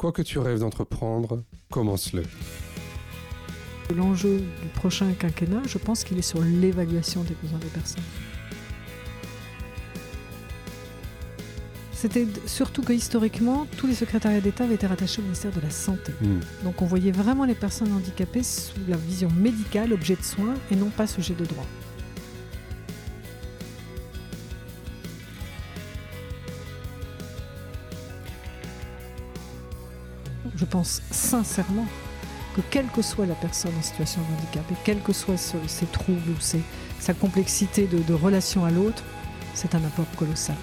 Quoi que tu rêves d'entreprendre, commence-le. L'enjeu du prochain quinquennat, je pense qu'il est sur l'évaluation des besoins des personnes. C'était surtout que historiquement, tous les secrétariats d'État avaient été rattachés au ministère de la Santé. Hmm. Donc on voyait vraiment les personnes handicapées sous la vision médicale, objet de soins, et non pas sujet de droit. Je pense sincèrement que quelle que soit la personne en situation de handicap, et quels que soient ses troubles ou sa complexité de, de relation à l'autre, c'est un apport colossal.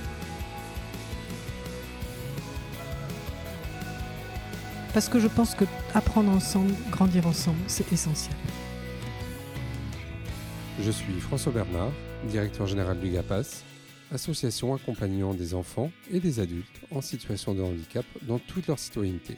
Parce que je pense que apprendre ensemble, grandir ensemble, c'est essentiel. Je suis François Bernard, directeur général du GAPAS, association accompagnant des enfants et des adultes en situation de handicap dans toute leur citoyenneté.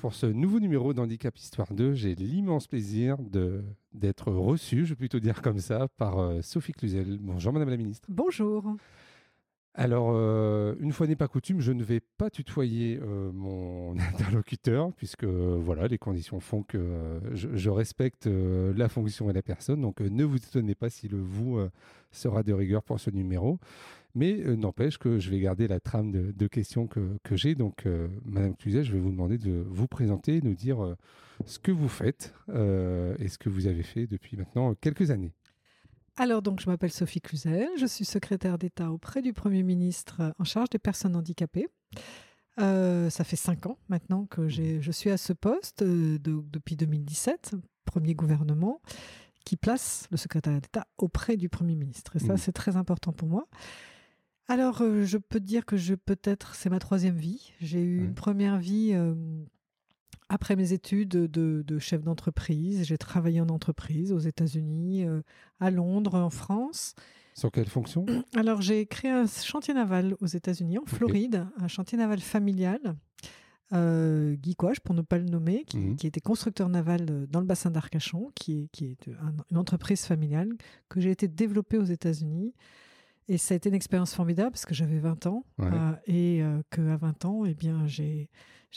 Pour ce nouveau numéro d'Handicap Histoire 2, j'ai l'immense plaisir de- d'être reçu, je vais plutôt dire comme ça, par euh, Sophie Cluzel. Bonjour Madame la Ministre. Bonjour. Alors, euh, une fois n'est pas coutume, je ne vais pas tutoyer euh, mon interlocuteur, puisque euh, voilà, les conditions font que je, je respecte la fonction et la personne. Donc, ne vous étonnez pas si le vous sera de rigueur pour ce numéro. Mais euh, n'empêche que je vais garder la trame de, de questions que, que j'ai. Donc, euh, Madame Cluzet, je vais vous demander de vous présenter, nous dire euh, ce que vous faites euh, et ce que vous avez fait depuis maintenant quelques années. Alors donc je m'appelle Sophie Cluzel, je suis secrétaire d'État auprès du Premier ministre en charge des personnes handicapées. Ça fait cinq ans maintenant que j'ai- je suis à ce poste de- depuis 2017, premier gouvernement qui place le secrétaire d'État auprès du Premier ministre. Et ça Mhm. c'est très important pour moi. Alors euh, je peux te dire que je peut-être c'est ma troisième vie. J'ai eu une première vie euh, après mes études de, de chef d'entreprise. J'ai travaillé en entreprise aux États-Unis, euh, à Londres, en France. Sur quelle fonction? Alors, j'ai créé un chantier naval aux États-Unis, en Floride, un chantier naval familial, euh, Guy Coche, pour ne pas le nommer, qui, qui était constructeur naval euh, dans le bassin d'Arcachon, qui est, qui est un- une entreprise familiale que j'ai été développée aux États-Unis. Et ça a été une expérience formidable parce que j'avais 20 ans Ouais. euh, et euh, qu'à 20 ans, eh bien, j'ai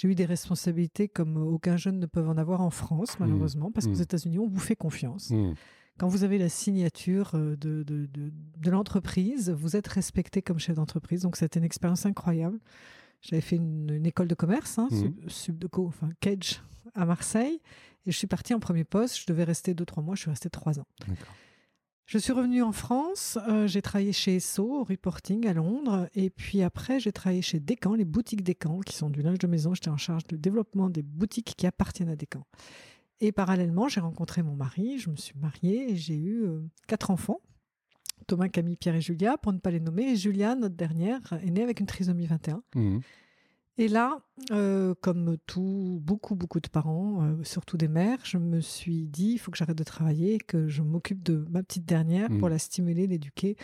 eu des responsabilités comme aucun jeune ne peut en avoir en France, malheureusement, parce qu'aux Mhm. États-Unis, on vous fait confiance. Hmm. Quand vous avez la signature euh, de, de, de, de l'entreprise, vous êtes respecté comme chef d'entreprise. Donc, c'était une expérience incroyable. J'avais fait une, une école de commerce, hein, sub, Subdeco, enfin Kedge, à Marseille. Et je suis partie en premier poste. Je devais rester 2-3 mois. Je suis restée 3 ans. D'accord. Je suis revenue en France. euh, j'ai travaillé chez Esso, au reporting à Londres. Et puis après, j'ai travaillé chez Descamps, les boutiques Descamps, qui sont du linge de maison. J'étais en charge du développement des boutiques qui appartiennent à Descamps. Et parallèlement, j'ai rencontré mon mari. Je me suis mariée et j'ai eu euh, quatre enfants. Thomas, Camille, Pierre et Julia, pour ne pas les nommer. Et Julia, notre dernière, est née avec une trisomie 21. Hmm. Et là, euh, comme tout, beaucoup, beaucoup de parents, euh, surtout des mères, je me suis dit, il faut que j'arrête de travailler et que je m'occupe de ma petite dernière pour la stimuler, l'éduquer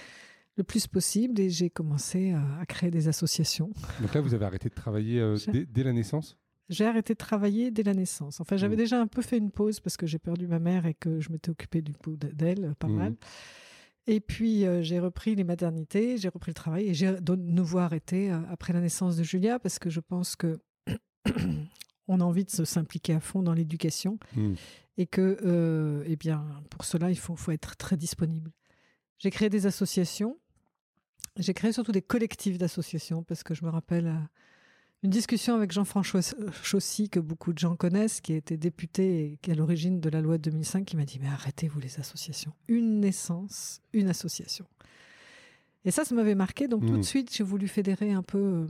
le plus possible. Et j'ai commencé à, à créer des associations. Donc là, vous avez arrêté de travailler euh, dès, dès la naissance? J'ai arrêté de travailler dès la naissance. Enfin, j'avais Mhm. déjà un peu fait une pause parce que j'ai perdu ma mère et que je m'étais occupée du coup d'elle, pas Mhm. mal. Et puis, euh, j'ai repris les maternités, j'ai repris le travail et j'ai de nouveau arrêté euh, après la naissance de Julia parce que je pense que on a envie de s'impliquer à fond dans l'éducation Hmm. et que, euh, eh bien, pour cela, il faut, faut être très disponible. J'ai créé des associations. J'ai créé surtout des collectifs d'associations parce que je me rappelle euh, une discussion avec Jean-François Chaussy que beaucoup de gens connaissent, qui était député et qui est à l'origine de la loi de 2005, qui m'a dit mais arrêtez-vous les associations. Une naissance, une association. Et ça, ça m'avait marqué. Donc tout de suite, j'ai voulu fédérer un peu euh,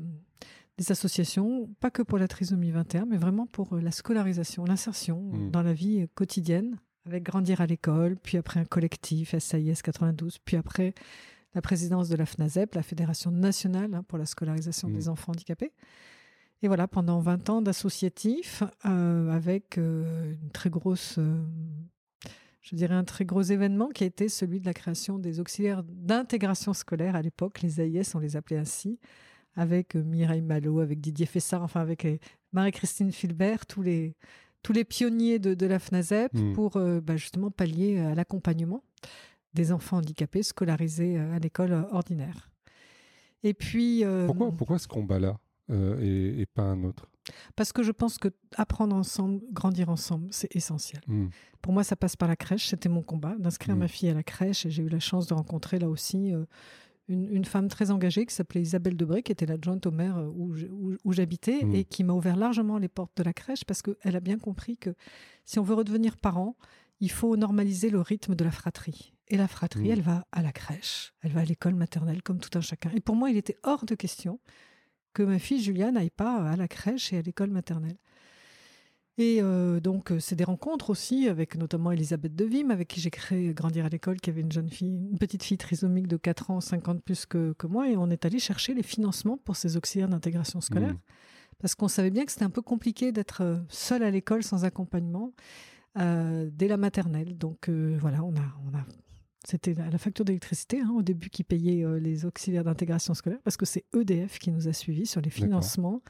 des associations, pas que pour la trisomie 21, mais vraiment pour euh, la scolarisation, l'insertion euh, Mhm. dans la vie euh, quotidienne, avec grandir à l'école, puis après un collectif, SAIS 92, puis après la présidence de la FNASEP, la Fédération nationale hein, pour la scolarisation Mhm. des enfants handicapés. Et voilà, pendant 20 ans d'associatif, avec une très grosse je dirais, un très gros événement qui a été celui de la création des auxiliaires d'intégration scolaire à l'époque, les AIS, on les appelait ainsi, avec euh, Mireille Malo, avec Didier Fessard, enfin avec euh, Marie-Christine Filbert, tous les, tous les pionniers de, la FNASEP mmh. pour euh, bah, justement pallier à l'accompagnement des enfants handicapés scolarisés à l'école ordinaire. Et puis. pourquoi, pourquoi ce combat-là? Et, pas un autre parce que je pense que apprendre ensemble, grandir ensemble, c'est essentiel. Hmm. Pour moi, ça passe par la crèche. C'était mon combat d'inscrire hmm. ma fille à la crèche. Et j'ai eu la chance de rencontrer là aussi euh, une, femme très engagée qui s'appelait Isabelle Debré, qui était l'adjointe au maire euh, où, j'habitais hmm. et qui m'a ouvert largement les portes de la crèche parce qu'elle a bien compris que si on veut redevenir parent, il faut normaliser le rythme de la fratrie. Et la fratrie, elle va à la crèche, elle va à l'école maternelle comme tout un chacun. Et pour moi, il était hors de question que ma fille Julia n'aille pas à la crèche et à l'école maternelle. Et euh, donc, euh, c'est des rencontres aussi avec notamment Elisabeth Devim, avec qui j'ai créé Grandir à l'école, qui avait une jeune fille, une petite fille trisomique de 4 ans, 50 plus que, que moi. Et on est allé chercher les financements pour ces auxiliaires d'intégration scolaire. Mmh. Parce qu'on savait bien que c'était un peu compliqué d'être euh, seul à l'école sans accompagnement dès la maternelle. Donc voilà, on a, on a c'était la, facture d'électricité hein, au début qui payait euh, les auxiliaires d'intégration scolaire parce que c'est EDF qui nous a suivis sur les financements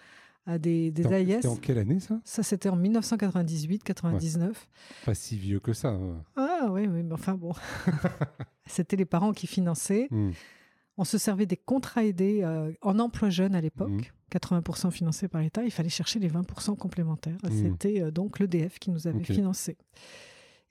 à des, des AIS. C'était en quelle année ça? Ça c'était en 1998-99. Pas si vieux que ça. Hein. Ah oui, oui, mais enfin bon. c'était les parents qui finançaient. Hmm. On se servait des contrats aidés euh, en emploi jeune à l'époque, 80% hmm. financés par l'État. Il fallait chercher les 20% complémentaires. Hmm. C'était euh, donc l'EDF qui nous avait financé.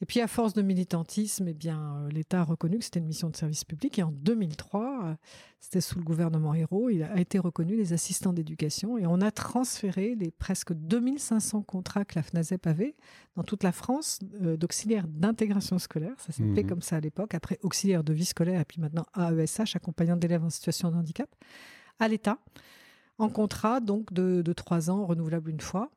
Et puis, à force de militantisme, eh bien, euh, l'État a reconnu que c'était une mission de service public. Et en 2003, euh, c'était sous le gouvernement Hérault, il a été reconnu les assistants d'éducation. Et on a transféré les presque 2500 contrats que la FNASEP avait dans toute la France euh, d'auxiliaires d'intégration scolaire. Ça s'appelait mmh comme ça à l'époque. Après, auxiliaire de vie scolaire et puis maintenant AESH, accompagnant d'élèves en situation de handicap, à l'État en contrat donc de trois ans renouvelable une fois.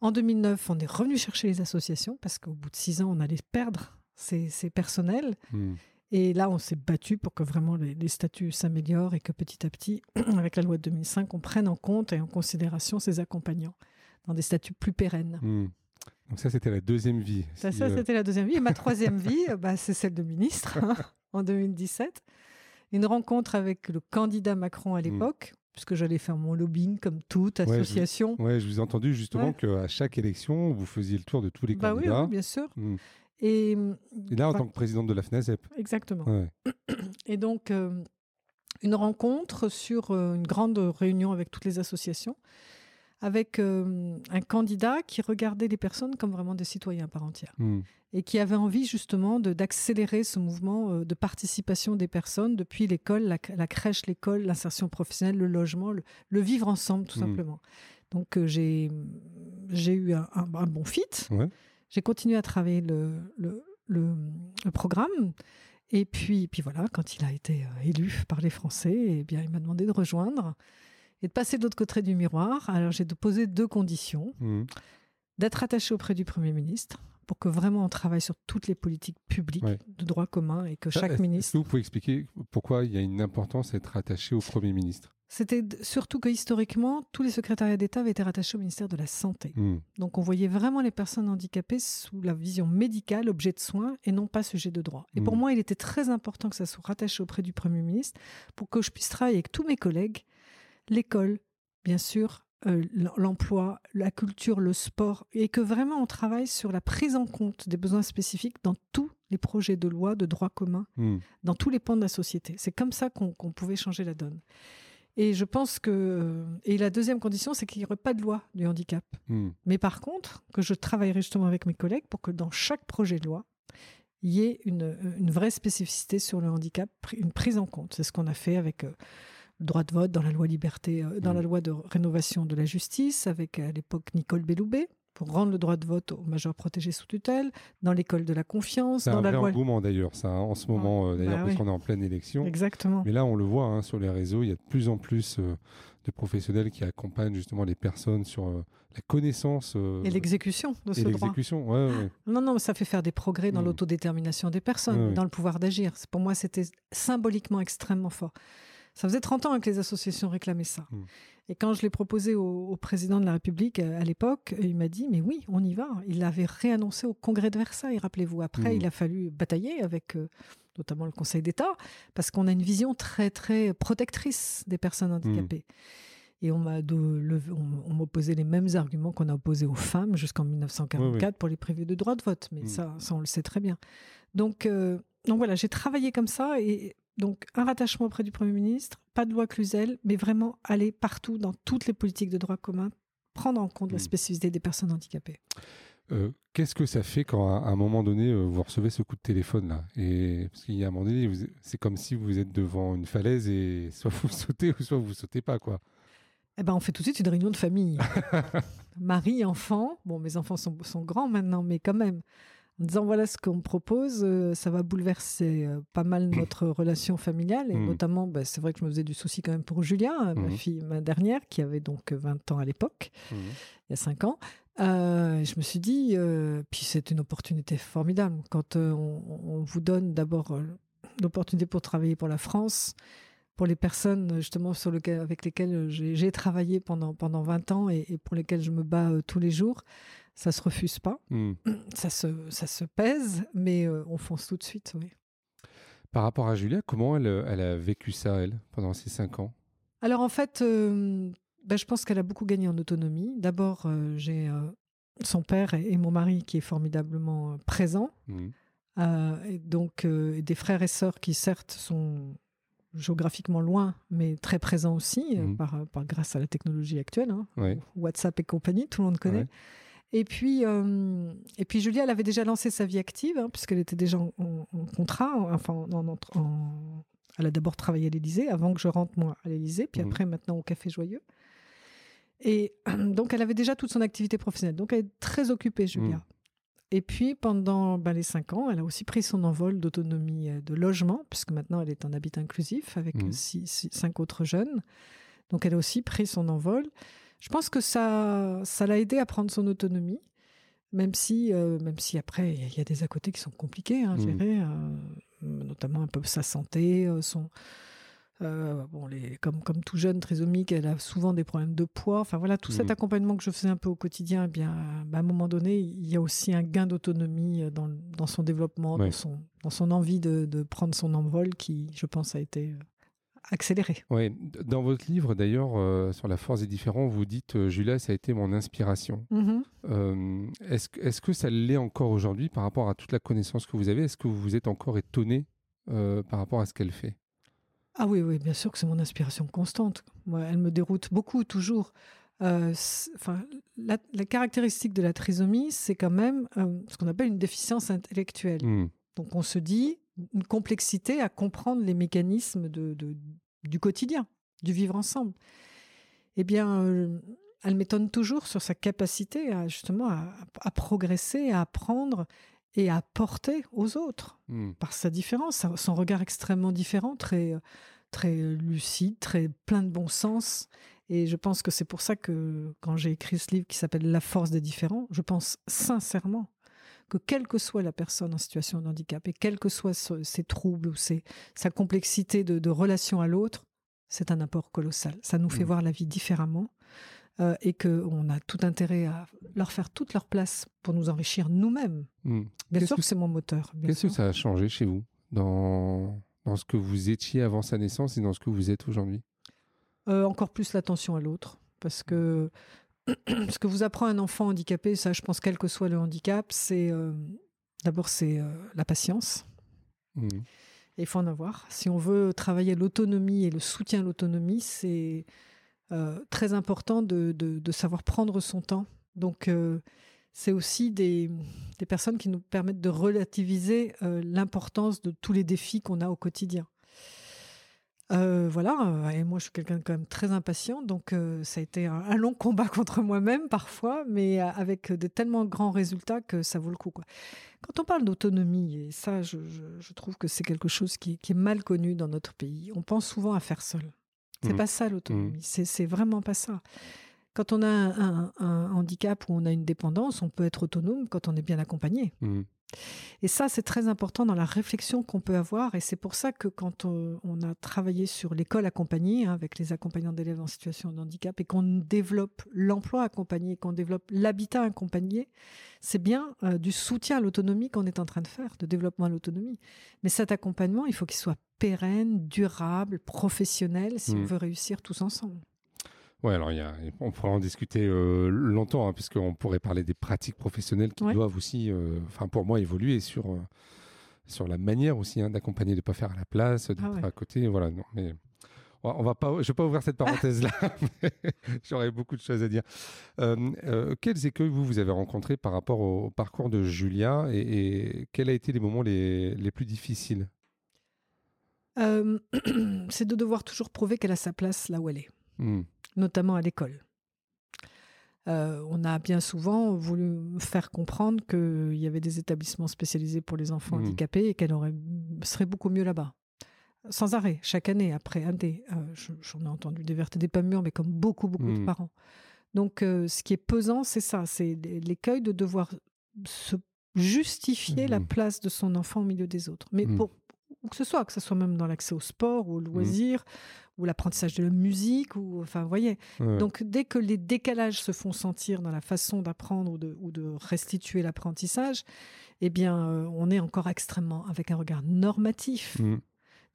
En 2009, on est revenu chercher les associations parce qu'au bout de six ans, on allait perdre ces, personnels. Hmm. Et là, on s'est battu pour que vraiment les, statuts s'améliorent et que petit à petit, avec la loi de 2005, on prenne en compte et en considération ces accompagnants dans des statuts plus pérennes. Hmm. Donc ça, c'était la deuxième vie. Ça, euh, c'était la deuxième vie. Et ma troisième vie, bah, c'est celle de ministre hein, en 2017. Une rencontre avec le candidat Macron à hmm. l'époque, puisque j'allais faire mon lobbying comme toute association. Oui, je, vous ai entendu justement qu'à chaque élection, vous faisiez le tour de tous les bah candidats. Oui, bien sûr. Hmm. Et, là, en tant que présidente de la FNASEP. Exactement. Et donc, euh, une rencontre sur euh, une grande réunion avec toutes les associations, avec euh, un candidat qui regardait les personnes comme vraiment des citoyens à part entière. Hmm et qui avait envie justement d'accélérer ce mouvement euh, de participation des personnes depuis l'école, la, crèche, l'école, l'insertion professionnelle, le logement, le, vivre ensemble tout mmh. simplement. Donc euh, j'ai eu un, bon fit. J'ai continué à travailler le, le, le, programme. Et puis, puis voilà, quand il a été élu par les Français, eh bien, il m'a demandé de rejoindre et de passer de l'autre côté du miroir. Alors j'ai posé deux conditions. Mmh. D'être attaché auprès du Premier ministre, pour que vraiment on travaille sur toutes les politiques publiques de droit commun et que chaque ministre. Est-ce que vous pouvez expliquer pourquoi il y a une importance à être attaché au Premier ministre? C'était surtout que historiquement, tous les secrétariats d'État avaient été rattachés au ministère de la Santé. Hmm. Donc on voyait vraiment les personnes handicapées sous la vision médicale, objet de soins, et non pas sujet de droit. Et pour hmm. moi, il était très important que ça soit rattaché auprès du Premier ministre pour que je puisse travailler avec tous mes collègues, l'école, bien sûr, euh, l'emploi, la culture, le sport, et que vraiment on travaille sur la prise en compte des besoins spécifiques dans tous les projets de loi de droit commun, hmm. dans tous les pans de la société. C'est comme ça qu'on pouvait changer la donne. Et je pense que... Euh, et la deuxième condition, c'est qu'il n'y aurait pas de loi du handicap. Hmm. Mais par contre, que je travaillerai justement avec mes collègues pour que dans chaque projet de loi, il y ait une, une vraie spécificité sur le handicap, une prise en compte. C'est ce qu'on a fait avec... Euh, droit de vote dans la loi liberté, euh, dans la mm. loi de rénovation de la justice, avec à l'époque Nicole Belloubet, pour rendre le droit de vote aux majeurs protégés sous tutelle, dans l'école de la confiance. C'est un vrai loi... engouement d'ailleurs, ça, hein, en ce moment, euh, d'ailleurs, bah parce qu'on est en pleine élection. Exactement. Mais là, on le voit hein, sur les réseaux, il y a de plus en plus euh, de professionnels qui accompagnent justement les personnes sur la connaissance. et l'exécution de ce et droit. l'exécution, ouais, ouais. Non, non, ça fait faire des progrès dans mm. l'autodétermination des personnes, dans le pouvoir d'agir. Pour moi, c'était symboliquement extrêmement fort. Ça faisait 30 ans que les associations réclamaient ça. Mm. Et quand je l'ai proposé au, président de la République à l'époque, il m'a dit Mais oui, on y va. Il l'avait réannoncé au congrès de Versailles, rappelez-vous. Après, Mm. il a fallu batailler avec euh, notamment le Conseil d'État, parce qu'on a une vision très, très protectrice des personnes handicapées. Et on m'a on- m'opposait les mêmes arguments qu'on a opposés aux femmes jusqu'en 1944 pour les privés de droit de vote. Mais ça, ça, on le sait très bien. Donc, euh, donc voilà, j'ai travaillé comme ça. Et donc, un rattachement auprès du Premier ministre, pas de loi Cluzel, mais vraiment aller partout dans toutes les politiques de droit commun, prendre en compte la Mm. spécificité des personnes handicapées. Euh, Qu'est-ce que ça fait quand, à un moment donné, euh, vous recevez ce coup de téléphone là? Et parce qu'il y a un moment donné, c'est comme si vous êtes devant une falaise et soit vous sautez ou soit vous sautez pas, quoi. Eh ben, on fait tout de suite une réunion de famille. Mari, enfant. Bon, mes enfants sont, sont grands maintenant, mais quand même. En disant voilà ce qu'on me propose, euh, ça va bouleverser euh, pas mal notre relation familiale. Et Mm. notamment, bah, c'est vrai que je me faisais du souci quand même pour Julia, euh, ma Mhm. fille, ma dernière, qui avait donc 20 ans à l'époque, Mhm. il y a 5 ans. Euh, je me suis dit, euh, puis c'est une opportunité formidable. Quand euh, on, on vous donne d'abord euh, l'opportunité pour travailler pour la France, pour les personnes justement sur lequel, avec lesquelles j'ai travaillé pendant, pendant 20 ans et, et pour lesquelles je me bats euh, tous les jours, ça se refuse pas. Hmm. Ça se, ça se pèse, mais euh, on fonce tout de suite. Oui. Par rapport à Julia, comment elle, euh, elle a vécu ça, elle, pendant ces cinq ans? Alors en fait, euh, ben, je pense qu'elle a beaucoup gagné en autonomie. D'abord, euh, j'ai son père et, et mon mari qui est formidablement présent. Hmm. Et donc et des frères et sœurs qui certes sont géographiquement loin, mais très présents aussi, Mhm. par, par- grâce à la technologie actuelle, hein, Ouais. WhatsApp et compagnie, tout le monde connaît. Ouais. Et puis, euh, et puis Julia, elle avait déjà lancé sa vie active, hein, puisqu'elle était déjà en, en- en contrat. en- Enfin, en- en- en- elle a d'abord travaillé à l'Élysée, avant que je rentre moi à l'Élysée, puis Mhm. après maintenant au Café Joyeux. Et donc, elle avait déjà toute son activité professionnelle. Donc, elle est très occupée, Julia. Mhm. Et puis, pendant ben, les cinq ans, elle a aussi pris son envol d'autonomie euh, de logement, puisque maintenant, elle est en habitat inclusif avec Mhm. six- six- cinq autres jeunes. Donc, elle a aussi pris son envol. Je pense que ça, ça l'a aidé à prendre son autonomie, même si, euh, même si après, il y a des à côté qui sont compliqués à Mhm. gérer, euh, notamment un peu sa santé, euh, son. bon, les, comme, comme tout jeune trisomique, elle a souvent des problèmes de poids. Enfin voilà, tout cet Mhm. accompagnement que je faisais un peu au quotidien, eh bien, bah, à un moment donné, il y a aussi un gain d'autonomie dans, dans son développement, Ouais. dans, son, dans son envie de, de prendre son envol qui, je pense, a été accéléré. Ouais. D- Dans votre livre, d'ailleurs, euh, sur la force des différents, vous dites euh, Julia, ça a été mon inspiration. Mhm. Euh, Est-ce que- ça l'est encore aujourd'hui par rapport à toute la connaissance que vous avez? Est-ce que vous êtes encore étonné par rapport à ce qu'elle fait? Ah oui, oui, bien sûr que c'est mon inspiration constante. Moi, elle me déroute beaucoup, toujours. Enfin, la, la caractéristique de la trisomie, c'est quand même ce qu'on appelle une déficience intellectuelle. Hmm. Donc on se dit une complexité à comprendre les mécanismes de, de- du quotidien, du vivre ensemble. Eh bien, euh, elle m'étonne toujours sur sa capacité à justement à, à progresser, à apprendre et à apporter aux autres Hmm. par sa différence, son regard extrêmement différent, très, euh, très lucide, très plein de bon sens. Et je pense que c'est pour ça que quand j'ai écrit ce livre qui s'appelle La force des différents, je pense sincèrement que quelle que soit la personne en situation de handicap et quels que soient ce- ses troubles ou ses- sa complexité de, de relation à l'autre, c'est un apport colossal. Ça nous fait Mm. voir la vie différemment euh, et qu'on a tout intérêt à leur faire toute leur place pour nous enrichir nous-mêmes. Hmm. Bien sûr que que c'est mon moteur. Qu'est-ce que ça a changé chez vous dans, dans ce que vous étiez avant sa naissance et dans ce que vous êtes aujourd'hui? Euh, encore plus l'attention à l'autre. Parce que ce que vous apprend un enfant handicapé, ça, je pense, quel que soit le handicap, c'est euh, d'abord c'est euh, la patience. Et il faut en avoir. Si on veut travailler l'autonomie et le soutien à l'autonomie, c'est euh, très important de, de- de savoir prendre son temps. Donc, c'est aussi des, des personnes qui nous permettent de relativiser l'importance de tous les défis qu'on a au quotidien. Euh, voilà, euh, et moi je suis quelqu'un quand même très impatient, donc euh, ça a été un, un long combat contre moi-même parfois, mais avec de tellement grands résultats que ça vaut le coup. Quoi. Quand on parle d'autonomie, et ça je, je- je trouve que c'est quelque chose qui, qui est mal connu dans notre pays, on pense souvent à faire seul. C'est Mhm. pas ça l'autonomie, c'est c'est vraiment pas ça. Quand on a un, un- un handicap ou on a une dépendance, on peut être autonome quand on est bien accompagné. Hmm. Et ça, c'est très important dans la réflexion qu'on peut avoir. Et c'est pour ça que quand on, a travaillé sur l'école accompagnée, hein, avec les accompagnants d'élèves en situation de handicap, et qu'on développe l'emploi accompagné, qu'on développe l'habitat accompagné, c'est bien euh, du soutien à l'autonomie qu'on est en train de faire, de développement à l'autonomie. Mais cet accompagnement, il faut qu'il soit pérenne, durable, professionnel, si on mmh. veut réussir tous ensemble. Oui, alors on pourrait en discuter euh, longtemps, hein, puisqu'on pourrait parler des pratiques professionnelles qui doivent aussi, euh, enfin pour moi, évoluer sur, euh, sur la manière aussi hein, d'accompagner, de ne pas faire à la place, de ah à côté. Voilà, non, mais on va pas, je ne vais pas ouvrir cette parenthèse-là, j'aurais beaucoup de choses à dire. quels écueils vous, vous avez rencontrés par rapport au parcours de Julia et, quels ont été les moments les, les plus difficiles? C'est de devoir toujours prouver qu'elle a sa place là où elle est. Mmh notamment à l'école. Euh, on a bien souvent voulu faire comprendre qu'il y avait des établissements spécialisés pour les enfants mmh. handicapés et qu'elle serait beaucoup mieux là-bas. Sans arrêt, chaque année, après un. Euh, j'en ai entendu des vertes et des pas mûres, mais comme beaucoup, beaucoup de mmh. parents. Donc, euh, ce qui est pesant, c'est ça c'est l'écueil de devoir se justifier la mmh. place de son enfant au milieu des autres. Mais pour, où que ce soit, que ce soit même dans l'accès au sport ou au loisir ou l'apprentissage de la musique, ou enfin, vous voyez. Donc, dès que les décalages se font sentir dans la façon d'apprendre ou de, ou de, restituer l'apprentissage, eh bien, euh, on est encore extrêmement avec un regard normatif. Mmh.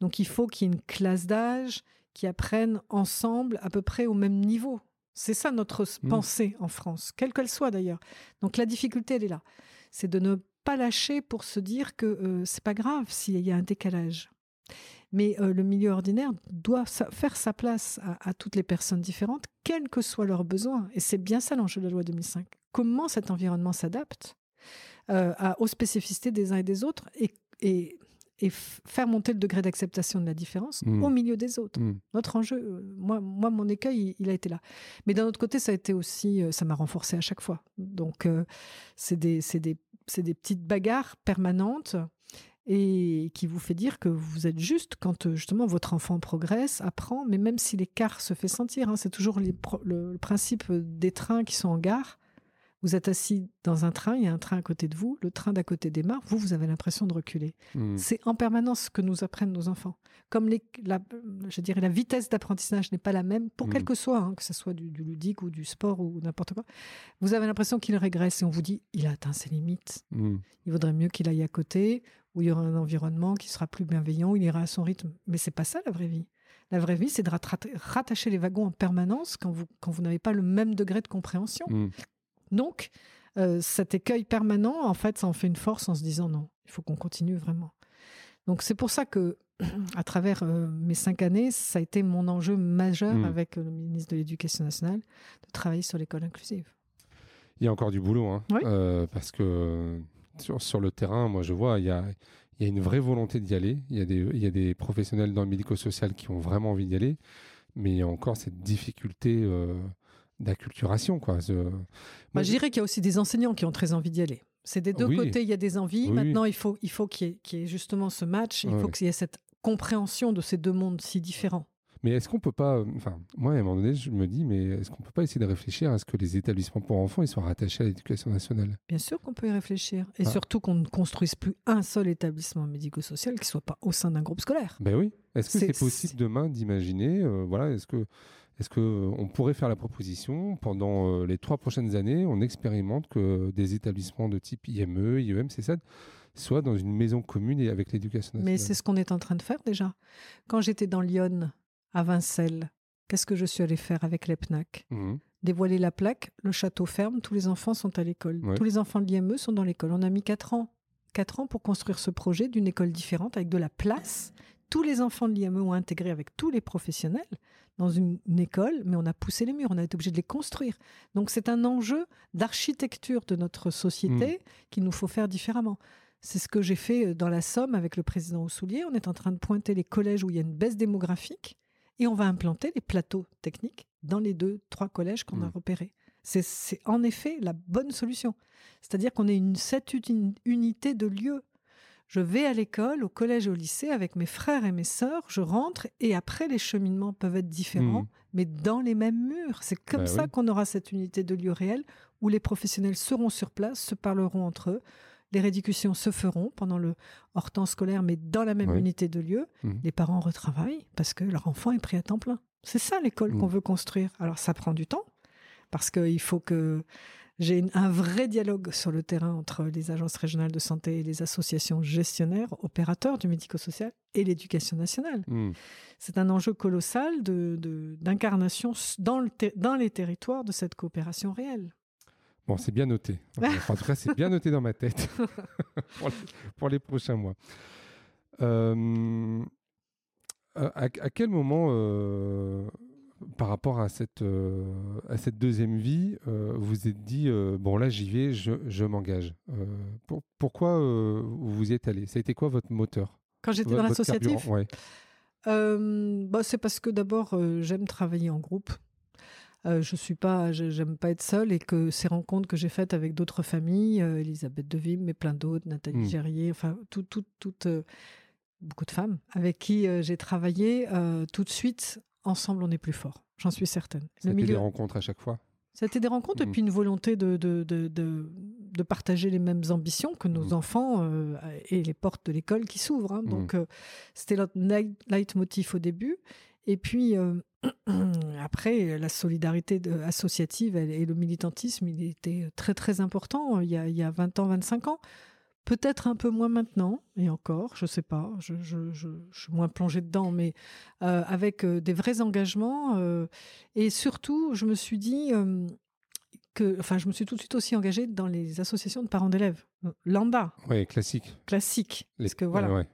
Donc, il faut qu'il y ait une classe d'âge qui apprenne ensemble à peu près au même niveau. C'est ça notre mmh. pensée en France, quelle qu'elle soit d'ailleurs. Donc, la difficulté, elle est là. C'est de ne pas lâcher pour se dire que euh, c'est pas grave s'il y a un décalage. Mais euh, le milieu ordinaire doit faire sa place à, toutes les personnes différentes, quels que soient leurs besoins. Et c'est bien ça l'enjeu de la loi 2005. Comment cet environnement s'adapte euh, aux spécificités des uns et des autres et, et, faire monter le degré d'acceptation de la différence mmh. au milieu des autres. Mmh. Notre enjeu, euh, moi, moi mon écueil, il, a été là. Mais d'un autre côté, ça a été aussi, ça m'a renforcé à chaque fois. Donc, c'est des, des, des petites bagarres permanentes et qui vous fait dire que vous êtes juste quand euh, justement votre enfant progresse, apprend, mais même si l'écart se fait sentir, hein, c'est toujours le, principe des trains qui sont en gare. Vous êtes assis dans un train, il y a un train à côté de vous, le train d'à côté démarre, vous, vous avez l'impression de reculer. Mmh. C'est en permanence ce que nous apprennent nos enfants. Comme les, la, je dirais, la vitesse d'apprentissage n'est pas la même, pour quel mmh. que soit, hein, que ce soit du, ludique ou du sport ou n'importe quoi, vous avez l'impression qu'il régresse et on vous dit, il a atteint ses limites. Mmh. Il vaudrait mieux qu'il aille à côté, où il y aura un environnement qui sera plus bienveillant, où il ira à son rythme. Mais c'est pas ça la vraie vie. La vraie vie, c'est de rattacher les wagons en permanence quand vous, quand vous n'avez pas le même degré de compréhension. Mmh. Donc, euh, cet écueil permanent, en fait, ça en fait une force en se disant non, il faut qu'on continue vraiment. Donc, c'est pour ça que, à travers euh, mes cinq années, ça a été mon enjeu majeur mmh. avec le ministre de l'Éducation nationale de travailler sur l'école inclusive. Il y a encore du boulot, hein, euh, parce que sur, le terrain, moi je vois, il y a, une vraie volonté d'y aller. Il y, a des, il y a des professionnels dans le médico-social qui ont vraiment envie d'y aller, mais il y a encore cette difficulté euh, d'acculturation. Quoi. Moi, je dirais qu'il y a aussi des enseignants qui ont très envie d'y aller. C'est des deux côtés, il y a des envies. Maintenant, il faut, il faut qu'il y, ait justement ce match, il faut qu'il y ait cette compréhension de ces deux mondes si différents. Mais est-ce qu'on peut pas, enfin, moi à un moment donné, je me dis, mais est-ce qu'on peut pas essayer de réfléchir à ce que les établissements pour enfants ils soient rattachés à l'éducation nationale? Bien sûr qu'on peut y réfléchir, et ah. surtout qu'on ne construise plus un seul établissement médico-social qui soit pas au sein d'un groupe scolaire. Ben oui. Est-ce que c'est possible demain d'imaginer, euh, voilà, est-ce que est-ce que euh, on pourrait faire la proposition pendant euh, les trois prochaines années, on expérimente que des établissements de type IME, IEM, ça soient dans une maison commune et avec l'éducation nationale? Mais c'est ce qu'on est en train de faire déjà. Quand j'étais dans Lyon, à Vincelles. Qu'est-ce que je suis allée faire avec l'EPNAC mmh. Dévoiler la plaque, le château ferme, tous les enfants sont à l'école. Tous les enfants de l'IME sont dans l'école. On a mis 4 ans. 4 ans pour construire ce projet d'une école différente avec de la place. Tous les enfants de l'IME ont intégré avec tous les professionnels dans une, école, mais on a poussé les murs, on a été obligé de les construire. Donc c'est un enjeu d'architecture de notre société mmh. qu'il nous faut faire différemment. C'est ce que j'ai fait euh, dans la Somme avec le président Oussoulier. On est en train de pointer les collèges où il y a une baisse démographique et on va implanter les plateaux techniques dans les deux, trois collèges qu'on a mmh. repérés. C'est en effet la bonne solution. C'est-à-dire qu'on ait une, cette unité de lieu. Je vais à l'école, au collège, au lycée avec mes frères et mes sœurs, je rentre et après les cheminements peuvent être différents, mmh. mais dans les mêmes murs. C'est comme bah ça qu'on aura cette unité de lieu réel où les professionnels seront sur place, se parleront entre eux Les rééducations se feront pendant le hors temps scolaire, mais dans la même unité de lieu. Mhm. Les parents retravaillent parce que leur enfant est pris à temps plein. C'est ça l'école qu'on mhm. veut construire. Alors ça prend du temps parce qu'il faut que j'ai un vrai dialogue sur le terrain entre les agences régionales de santé et les associations gestionnaires, opérateurs du médico-social et l'éducation nationale. Hmm. C'est un enjeu colossal d'incarnation de, dans, dans les territoires de cette coopération réelle. Bon, c'est bien noté. en tout cas, c'est bien noté dans ma tête pour, les, prochains mois. Euh, à, quel moment euh, par rapport à cette, euh, à cette deuxième vie, vous êtes dit, bon là j'y vais, je, je m'engage. pourquoi vous vous y êtes allé? Ça a été quoi votre moteur? Quand j'étais dans l'associatif? ouais. bah, C'est parce que d'abord j'aime travailler en groupe. Je suis pas, j'aime pas être seule et que ces rencontres que j'ai faites avec d'autres familles, Elisabeth Devim, mais plein d'autres, Nathalie mmh. Gerrier, enfin tout, toutes beaucoup de femmes avec qui j'ai travaillé, tout de suite ensemble, on est plus fort. J'en suis certaine. C'était milieu... des rencontres à chaque fois? C'était des rencontres et mmh. puis une volonté de, de, de, de, partager les mêmes ambitions que nos mmh. enfants euh, et les portes de l'école qui s'ouvrent. Hein. Donc, mmh. euh, c'était notre leitmotiv au début. Et puis, euh, après, la solidarité associative et le militantisme, il était très, très important il y a, il y a 20 ans, 25 ans. Peut-être un peu moins maintenant, et encore, je ne sais pas, je, suis moins plongée dedans, mais euh, avec euh, des vrais engagements. Euh, et surtout, je me suis dit que, enfin, je me suis tout de suite aussi engagée dans les associations de parents d'élèves. Lambda. Oui, classique. Classique. parce que voilà.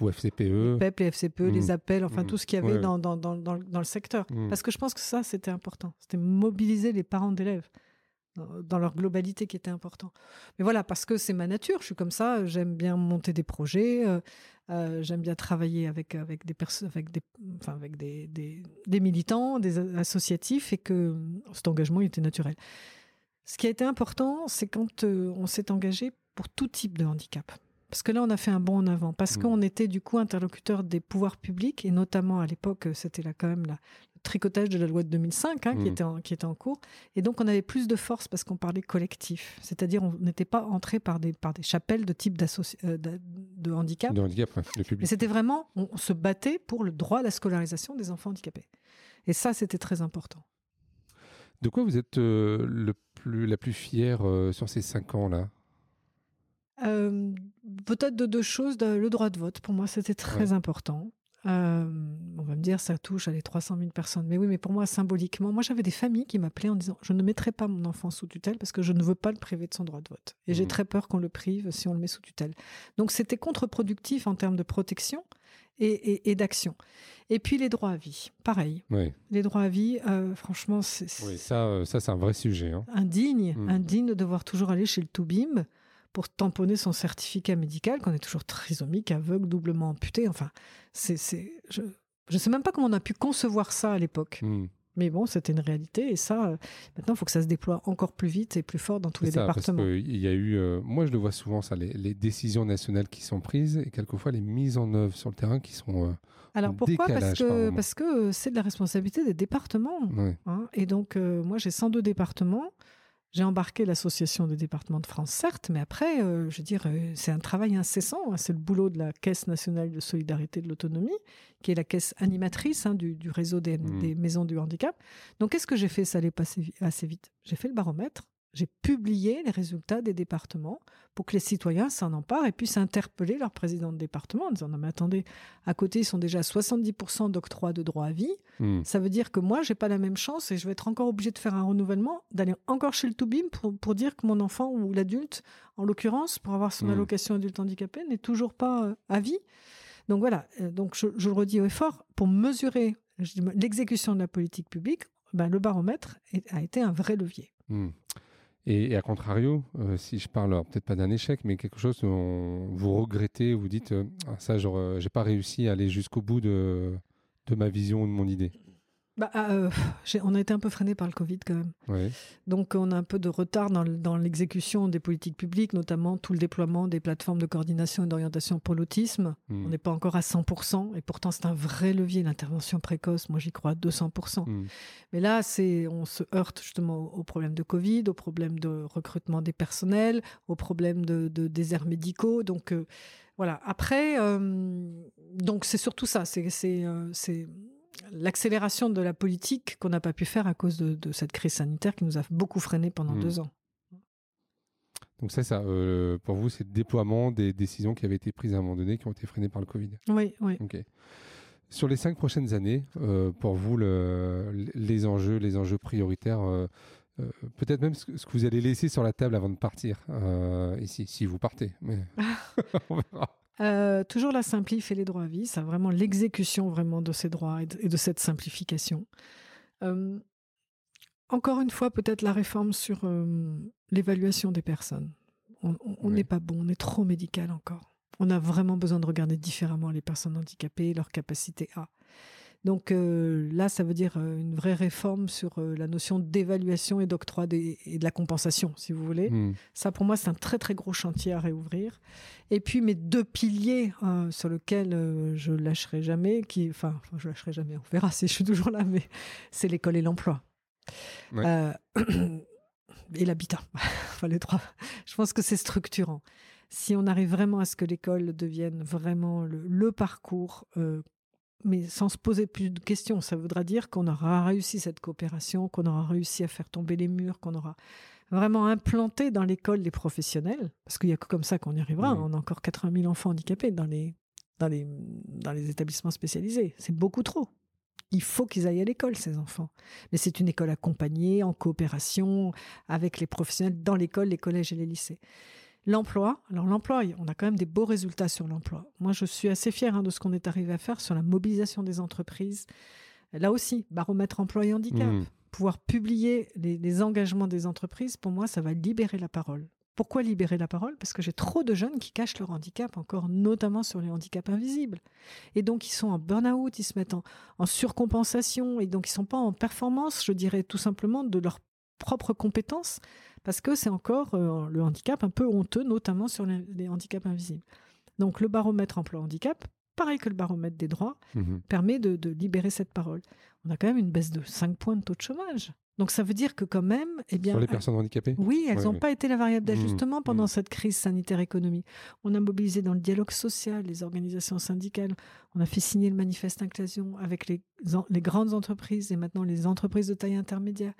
Ou FCPE. Les PEP, les FCPE, les mmh. appels, enfin mmh. tout ce qu'il y avait dans, le secteur. Mmh. Parce que je pense que ça, c'était important. C'était mobiliser les parents d'élèves dans leur globalité qui était important. Mais voilà, parce que c'est ma nature, je suis comme ça, j'aime bien monter des projets, euh, euh, j'aime bien travailler avec, des, militants, des associatifs, et que cet engagement était naturel. Ce qui a été important, c'est quand euh, on s'est engagé pour tout type de handicap. Parce que là, on a fait un bond en avant, parce mmh. qu'on était du coup interlocuteur des pouvoirs publics, et notamment à l'époque, c'était là quand même la, tricotage de la loi de 2005 hein, qui, était en, qui était en cours. Et donc, on avait plus de force parce qu'on parlait collectif. C'est-à-dire, on n'était pas entré par des, par des chapelles de type euh, de, de, handicap. De handicap, Mais c'était vraiment, on, se battait pour le droit à la scolarisation des enfants handicapés. Et ça, c'était très important. De quoi vous êtes euh, le plus, la plus fière euh, sur ces cinq ans-là? Peut-être de deux choses. Le droit de vote, pour moi, c'était très important. Euh, on va me dire, ça touche à les 300 000 personnes. Mais oui, mais pour moi, symboliquement, moi j'avais des familles qui m'appelaient en disant Je ne mettrai pas mon enfant sous tutelle parce que je ne veux pas le priver de son droit de vote. Et j'ai mmh. très peur qu'on le prive si on le met sous tutelle. Donc c'était contre-productif en termes de protection et, d'action. Et puis les droits à vie, pareil. Les droits à vie, euh, franchement, c'est. Oui, ça, euh, ça c'est un vrai sujet. Hein. Indigne, mmh. indigne de devoir toujours aller chez le Toubib pour tamponner son certificat médical, qu'on est toujours trisomique, aveugle, doublement amputé. Enfin, c'est, je ne sais même pas comment on a pu concevoir ça à l'époque. Hmm. Mais bon, c'était une réalité et ça, euh, maintenant, il faut que ça se déploie encore plus vite et plus fort dans tous les départements. il y a eu, euh, moi je le vois souvent, ça, les, décisions nationales qui sont prises et quelquefois les mises en œuvre sur le terrain qui sont. Euh, Alors pourquoi? Parce que parce que c'est de la responsabilité des départements. Hein. et donc, moi j'ai 102 départements. J'ai embarqué l'association des départements de France, certes, mais après, euh, je veux dire, euh, c'est un travail incessant. Hein. c'est le boulot de la Caisse nationale de solidarité de l'autonomie, qui est la caisse animatrice hein, du, réseau des, mmh. des, maisons du handicap. Donc, qu'est-ce que j'ai fait? Ça allait passer assez vite. J'ai fait le baromètre. J'ai publié les résultats des départements pour que les citoyens s'en emparent et puissent interpeller leur président de département en disant non mais attendez, à côté ils sont déjà à 70% d'octroi de droit à vie. Hmm. Ça veut dire que moi j'ai pas la même chance et je vais être encore obligé de faire un renouvellement, d'aller encore chez le Toubim pour, pour dire que mon enfant ou l'adulte, en l'occurrence, pour avoir son hmm. allocation adulte handicapé, n'est toujours pas euh, à vie. Donc voilà, euh, donc je, le redis au effort, pour mesurer l'exécution de la politique publique, ben, le baromètre a été un vrai levier. Hmm. Et, à contrario, euh, si je parle peut-être pas d'un échec, mais quelque chose dont vous regrettez, vous dites euh, ah, ça, j'ai pas réussi à aller jusqu'au bout de, de ma vision ou de mon idée. Bah, euh, on a été un peu freiné par le Covid quand même. Donc on a un peu de retard dans, l'exécution des politiques publiques, notamment tout le déploiement des plateformes de coordination et d'orientation pour l'autisme. Hmm. On n'est pas encore à 100% et pourtant c'est un vrai levier, l'intervention précoce. Moi j'y crois à 200%. Hmm. Mais là, on se heurte justement au problème de Covid, au problème de recrutement des personnels, au problème de, déserts médicaux. Donc euh, voilà. Après, euh, donc c'est surtout ça. C'est l'accélération de la politique qu'on n'a pas pu faire à cause de, cette crise sanitaire qui nous a beaucoup freiné pendant hmm. deux ans. Donc ça, ça euh, pour vous, c'est le déploiement des décisions qui avaient été prises à un moment donné, qui ont été freinées par le Covid. Oui, oui. Sur les cinq prochaines années, euh, pour vous, les enjeux, les enjeux prioritaires, euh, peut-être même ce que, vous allez laisser sur la table avant de partir ici, si vous partez. Mais on verra. Euh, toujours la simplif et les droits à vie, c'est vraiment l'exécution vraiment de ces droits et de, cette simplification. Euh, encore une fois, peut-être la réforme sur euh, l'évaluation des personnes. On n'est pas bon, on est trop médical encore. On a vraiment besoin de regarder différemment les personnes handicapées, leur capacité à. Donc euh, là, ça veut dire euh, une vraie réforme sur euh, la notion d'évaluation et d'octroi et de la compensation, si vous voulez. Hmm. Ça, pour moi, c'est un très très gros chantier à réouvrir. Et puis mes deux piliers sur lesquels je lâcherai jamais, qui, enfin, je lâcherai jamais, on verra si je suis toujours là, mais c'est l'école et l'emploi. et l'habitat. enfin, les trois. Je pense que c'est structurant. Si on arrive vraiment à ce que l'école devienne vraiment le, le parcours mais sans se poser plus de questions. Ça voudra dire qu'on aura réussi cette coopération, qu'on aura réussi à faire tomber les murs, qu'on aura vraiment implanté dans l'école les professionnels, parce qu'il n'y a que comme ça qu'on y arrivera. On a encore 80 000 enfants handicapés dans les, dans les, dans les établissements spécialisés. C'est beaucoup trop. Il faut qu'ils aillent à l'école, ces enfants. Mais c'est une école accompagnée, en coopération avec les professionnels dans l'école, les collèges et les lycées. L'emploi, alors l'emploi, on a quand même des beaux résultats sur l'emploi. Moi, je suis assez fière hein, de ce qu'on est arrivé à faire sur la mobilisation des entreprises. Là aussi, baromètre emploi et handicap. Mmh. Pouvoir publier les, engagements des entreprises, pour moi, ça va libérer la parole. Pourquoi libérer la parole? Parce que j'ai trop de jeunes qui cachent leur handicap, encore notamment sur les handicaps invisibles. Et donc, ils sont en burn-out, ils se mettent en, en, surcompensation, et donc ils ne sont pas en performance, je dirais tout simplement, de leurs propres compétences parce que c'est encore euh, le handicap un peu honteux, notamment sur les, handicaps invisibles. Donc le baromètre emploi-handicap, pareil que le baromètre des droits, mmh permet de, libérer cette parole. On a quand même une baisse de 5 points de taux de chômage. Donc ça veut dire que quand même, eh bien, sur les personnes handicapées, oui, elles n'ont pas été la variable mmh, d'ajustement pendant mmh. cette crise sanitaire économique. On a mobilisé dans le dialogue social les organisations syndicales. On a fait signer le manifeste inclusion avec les, les grandes entreprises et maintenant les entreprises de taille intermédiaire.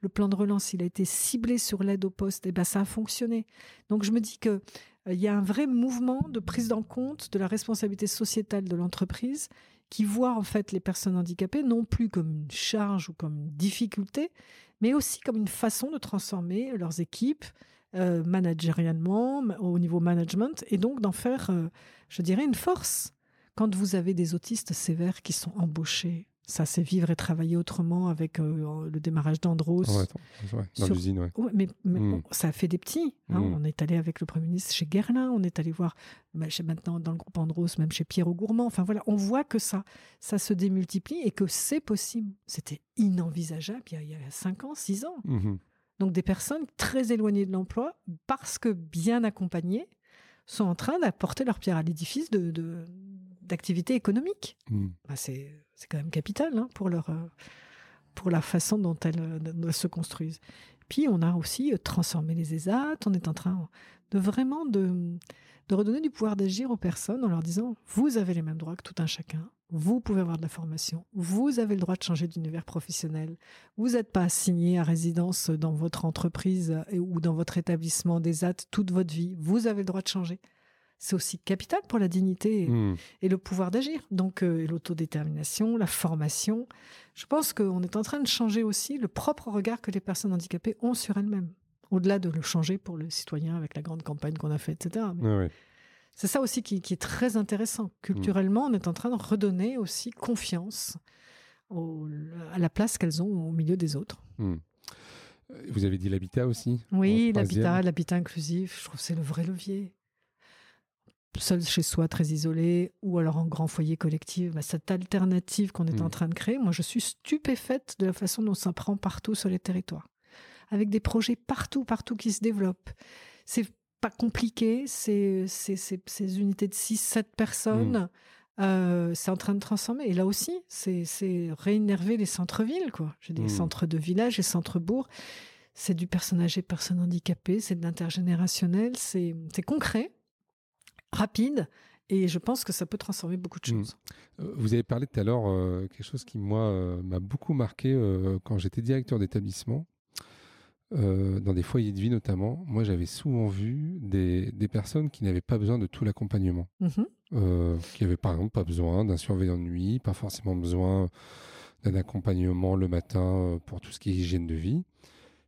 Le plan de relance, il a été ciblé sur l'aide au poste. Et ben ça a fonctionné. Donc je me dis que euh, il y a un vrai mouvement de prise en compte de la responsabilité sociétale de l'entreprise qui voit en fait les personnes handicapées non plus comme une charge ou comme une difficulté, mais aussi comme une façon de transformer leurs équipes euh, managérialement, au niveau management, et donc d'en faire, euh, je dirais, une force. Quand vous avez des autistes sévères qui sont embauchés ça, c'est vivre et travailler autrement avec euh, le démarrage d'Andros. dans l'usine, oui. mais, hmm. ça a fait des petits. Hein. Hmm. On est allé avec le Premier ministre chez Guerlain, on est allé voir bah, maintenant dans le groupe Andros, même chez Pierre Gourmand. Enfin voilà, on voit que ça, ça se démultiplie et que c'est possible. C'était inenvisageable il y, a, cinq 5 ans, 6 ans. Mmh Donc des personnes très éloignées de l'emploi, parce que bien accompagnées, sont en train d'apporter leur pierre à l'édifice de, d'activité économique. Bah, c'est, quand même capital hein, pour, leur, euh, pour la façon dont elles, euh, se construisent. Puis on a aussi euh, transformé les ESAT, on est en train de vraiment de, de redonner du pouvoir d'agir aux personnes en leur disant, vous avez les mêmes droits que tout un chacun, vous pouvez avoir de la formation, vous avez le droit de changer d'univers professionnel, vous n'êtes pas assigné à résidence dans votre entreprise ou dans votre établissement des ESAT toute votre vie, vous avez le droit de changer c'est aussi capital pour la dignité et, hmm. le pouvoir d'agir. Donc, euh, l'autodétermination, la formation. Je pense qu'on est en train de changer aussi le propre regard que les personnes handicapées ont sur elles-mêmes, au-delà de le changer pour le citoyen avec la grande campagne qu'on a faite, etc. C'est ça aussi qui, est très intéressant. Culturellement, on est en train de redonner aussi confiance à la place qu'elles ont au milieu des autres. Hmm. Vous avez dit l'habitat aussi Oui, l'habitat, l'habitat inclusif, je trouve que c'est le vrai levier seul chez soi, très isolé, ou alors en grand foyer collectif, bah, cette alternative qu'on est en mm. train de créer, moi je suis stupéfaite de la façon dont ça prend partout sur les territoires. Avec des projets partout, partout qui se développent. C'est pas compliqué, c'est ces unités de 6-7 personnes. Mm. Euh, c'est en train de transformer. Et là aussi, c'est réénerver les centres-villes, quoi. J'ai des mmh. centres de village et centres-bourgs. C'est du personne âgée, personne handicapée, c'est de l'intergénérationnel, c'est concret, rapide. Et je pense que ça peut transformer beaucoup de mmh. choses. Euh, vous avez parlé tout à l'heure euh, quelque chose qui, moi, m'a beaucoup marqué quand j'étais directeur d'établissement. dans des foyers de vie notamment, moi j'avais souvent vu des, des personnes qui n'avaient pas besoin de tout l'accompagnement. Mmh euh, qui n'avaient par exemple pas besoin d'un surveillant de nuit, pas forcément besoin d'un accompagnement le matin euh, pour tout ce qui est hygiène de vie.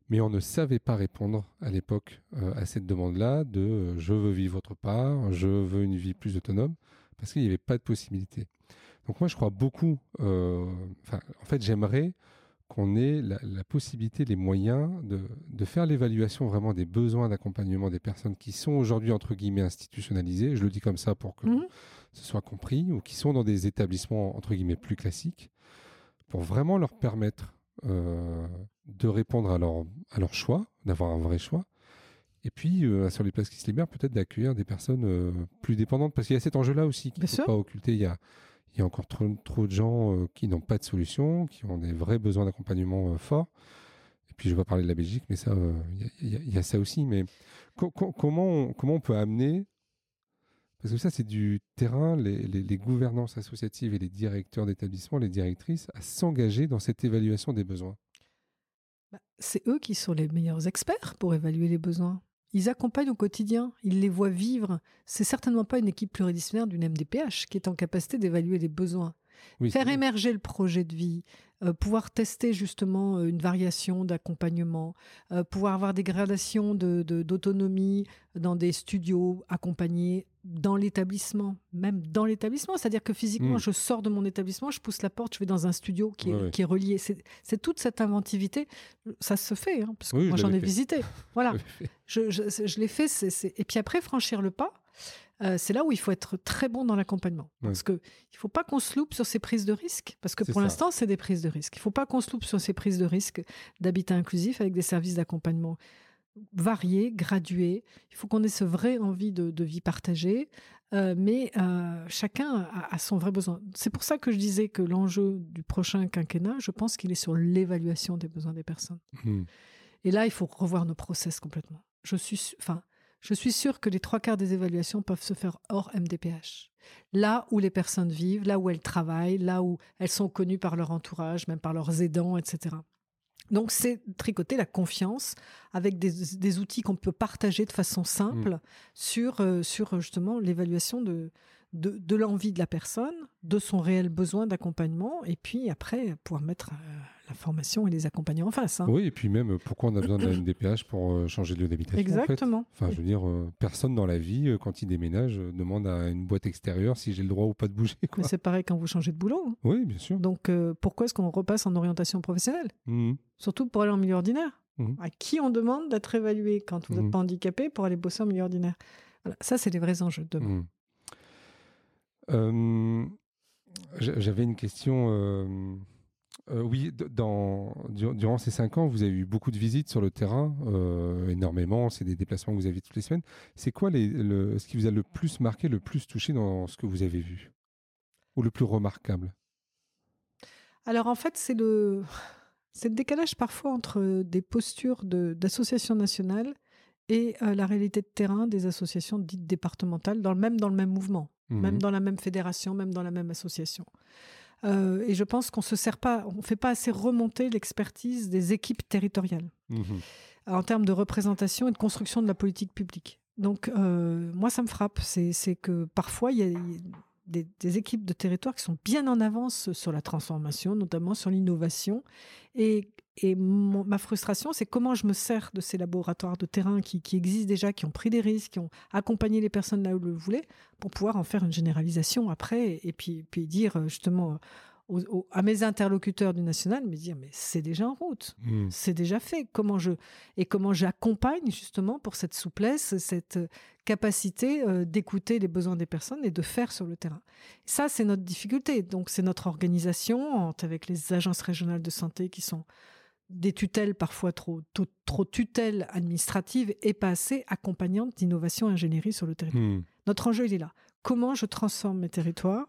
Mais on ne savait pas répondre à l'époque euh, à cette demande-là de je veux vivre autre part, je veux une vie plus autonome, parce qu'il n'y avait pas de possibilité. Donc moi je crois beaucoup, en fait j'aimerais qu'on ait la, possibilité, les moyens de, faire l'évaluation vraiment des besoins d'accompagnement des personnes qui sont aujourd'hui, entre guillemets, institutionnalisées, je le dis comme ça pour que mhm. ce soit compris, ou qui sont dans des établissements, entre guillemets, plus classiques, pour vraiment leur permettre euh, de répondre à leur, à leur choix, d'avoir un vrai choix, et puis, euh, sur les places qui se libèrent, peut-être d'accueillir des personnes euh, plus dépendantes. Parce qu'il y a cet enjeu-là aussi qu'il ne faut pas occulter. Il y a, il y a encore trop, trop de gens euh, qui n'ont pas de solution, qui ont des vrais besoins d'accompagnement forts. Et puis, je vais pas parler de la Belgique, mais ça, il y, a ça aussi. Mais comment, on, comment on peut amener parce que ça, c'est du terrain, les, les, gouvernances associatives et les directeurs d'établissement, les directrices, à s'engager dans cette évaluation des besoins? C'est eux qui sont les meilleurs experts pour évaluer les besoins. Ils accompagnent au quotidien, ils les voient vivre. C'est certainement pas une équipe pluridisciplinaire d'une MDPH qui est en capacité d'évaluer les besoins. Faire émerger le projet de vie, euh, pouvoir tester justement euh, une variation d'accompagnement, euh, pouvoir avoir des gradations d'autonomie de, dans des studios accompagnés dans l'établissement, même dans l'établissement. C'est-à-dire que physiquement, hmm. je sors de mon établissement, je pousse la porte, je vais dans un studio qui est, qui est relié. C'est toute cette inventivité. Ça se fait, hein, parce que moi j'en ai visité. Voilà, je, je, je l'ai fait. Et puis après, franchir le pas, euh, c'est là où il faut être très bon dans l'accompagnement. Parce qu'il ne faut pas qu'on se loupe sur ces prises de risque, parce que pour l'instant, c'est des prises de risque. Il ne faut pas qu'on se loupe sur ces prises de risque d'habitat inclusif avec des services d'accompagnement variés, gradués. Il faut qu'on ait ce vrai envie de, vie partagée, euh, mais euh, chacun a, son vrai besoin. C'est pour ça que je disais que l'enjeu du prochain quinquennat, je pense qu'il est sur l'évaluation des besoins des personnes. Mmh. Et là, il faut revoir nos process complètement. Je suis, enfin, je suis sûre que les trois quarts des évaluations peuvent se faire hors MDPH. Là où les personnes vivent, là où elles travaillent, là où elles sont connues par leur entourage, même par leurs aidants, etc. Donc c'est tricoter la confiance avec des, outils qu'on peut partager de façon simple mmh. sur, euh, sur justement l'évaluation de, de, l'envie de la personne, de son réel besoin d'accompagnement, et puis après pouvoir mettre euh, la formation et les accompagner en face. Hein. Oui, et puis même pourquoi on a besoin d'un MDPH pour euh, changer de lieu d'habitation Exactement. Enfin, je veux dire, euh, personne dans la vie, quand il déménage, demande à une boîte extérieure si j'ai le droit ou pas de bouger. Mais c'est pareil quand vous changez de boulot. Hein. Oui, bien sûr. Donc pourquoi est-ce qu'on repasse en orientation professionnelle? Mmh. Surtout pour aller en milieu ordinaire. Mmh. À qui on demande d'être évalué quand vous n'êtes mmh. pas handicapé pour aller bosser en milieu ordinaire? Ça, c'est les vrais enjeux de demain. J'avais une question. oui, durant ces cinq ans, vous avez eu beaucoup de visites sur le terrain, énormément. C'est des déplacements que vous avez toutes les semaines. C'est quoi ce qui vous a le plus marqué, le plus touché dans ce que vous avez vu? Ou le plus remarquable? Alors en fait, c'est le, décalage parfois entre des postures d'associations nationales et la réalité de terrain des associations dites départementales, même dans le même mouvement même mmh dans la même fédération, même dans la même association. Euh, et je pense qu'on se sert pas, on fait pas assez remonter l'expertise des équipes territoriales mmh en termes de représentation et de construction de la politique publique. Donc euh, moi, ça me frappe, c'est que parfois il y a, des, équipes de territoire qui sont bien en avance sur la transformation, notamment sur l'innovation, et ma frustration, c'est comment je me sers de ces laboratoires de terrain qui, existent déjà, qui ont pris des risques, qui ont accompagné les personnes là où le voulaient, pour pouvoir en faire une généralisation après, et puis, dire à mes interlocuteurs du national, me dire mais c'est déjà en route, Hmm. c'est déjà fait. Comment je et comment j'accompagne justement pour cette souplesse, cette capacité euh, d'écouter les besoins des personnes et de faire sur le terrain. Ça, c'est notre difficulté. Donc, c'est notre organisation avec les agences régionales de santé qui sont des tutelles parfois trop, trop, trop tutelles administratives et pas assez accompagnantes d'innovation et ingénierie sur le territoire. Hmm. Notre enjeu, il est là. Comment je transforme mes territoires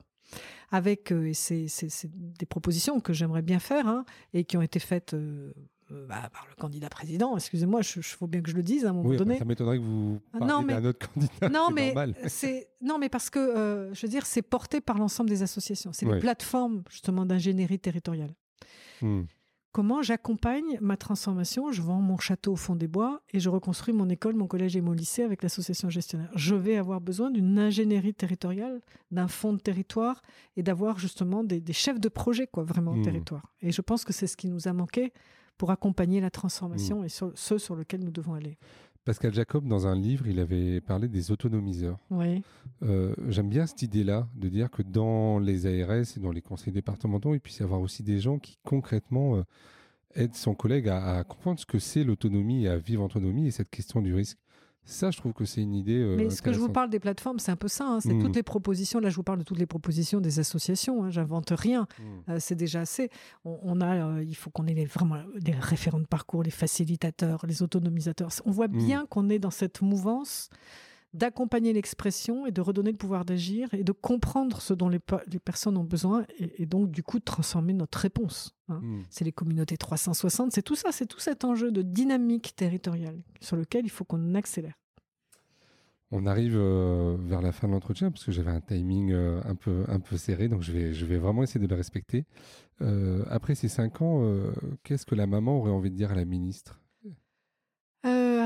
avec, euh, et c'est des propositions que j'aimerais bien faire hein, et qui ont été faites euh, euh, bah, par le candidat président. Excusez-moi, il faut bien que je le dise à un moment Oui, donné. ça m'étonnerait que vous Ah, parliez non, mais- d'un autre candidat. Non mais, c'est, non, mais parce que, euh, je veux dire, c'est porté par l'ensemble des associations. C'est Ouais. les plateformes, justement, d'ingénierie territoriale. Hmm. Comment j'accompagne ma transformation Je vends mon château au fond des bois et je reconstruis mon école, mon collège et mon lycée avec l'association gestionnaire. Je vais avoir besoin d'une ingénierie territoriale, d'un fonds de territoire et d'avoir justement des, des chefs de projet, quoi, vraiment, Mmh. au territoire. Et je pense que c'est ce qui nous a manqué pour accompagner la transformation et sur, ce sur lequel nous devons aller. Pascal Jacob, dans un livre, il avait parlé des autonomiseurs. Oui. Euh, J'aime bien cette idée-là, de dire que dans les ARS et dans les conseils départementaux, il puisse y avoir aussi des gens qui concrètement euh, aident son collègue à, à comprendre ce que c'est l'autonomie et à vivre en autonomie et cette question du risque. Ça, je trouve que c'est une idée. euh, Mais ce que je vous parle des plateformes, c'est un peu ça. hein. C'est Mm. toutes les propositions. Là, je vous parle de toutes les propositions des associations. hein. J'invente rien. Hmm. Euh, c'est déjà assez. On, on a, euh, il faut qu'on ait les, vraiment des référents de parcours, les facilitateurs, les autonomisateurs. On voit Mm. bien qu'on est dans cette mouvance d'accompagner l'expression et de redonner le pouvoir d'agir et de comprendre ce dont les, les personnes ont besoin et, et donc du coup de transformer notre réponse. hein. Hmm. C'est les communautés 360, c'est tout ça, c'est tout cet enjeu de dynamique territoriale sur lequel il faut qu'on accélère. On arrive euh, vers la fin de l'entretien parce que j'avais un timing euh, un, peu, un peu serré, donc je vais, je vais vraiment essayer de le respecter. Euh, après ces cinq ans, qu'est-ce que la maman aurait envie de dire à la ministre?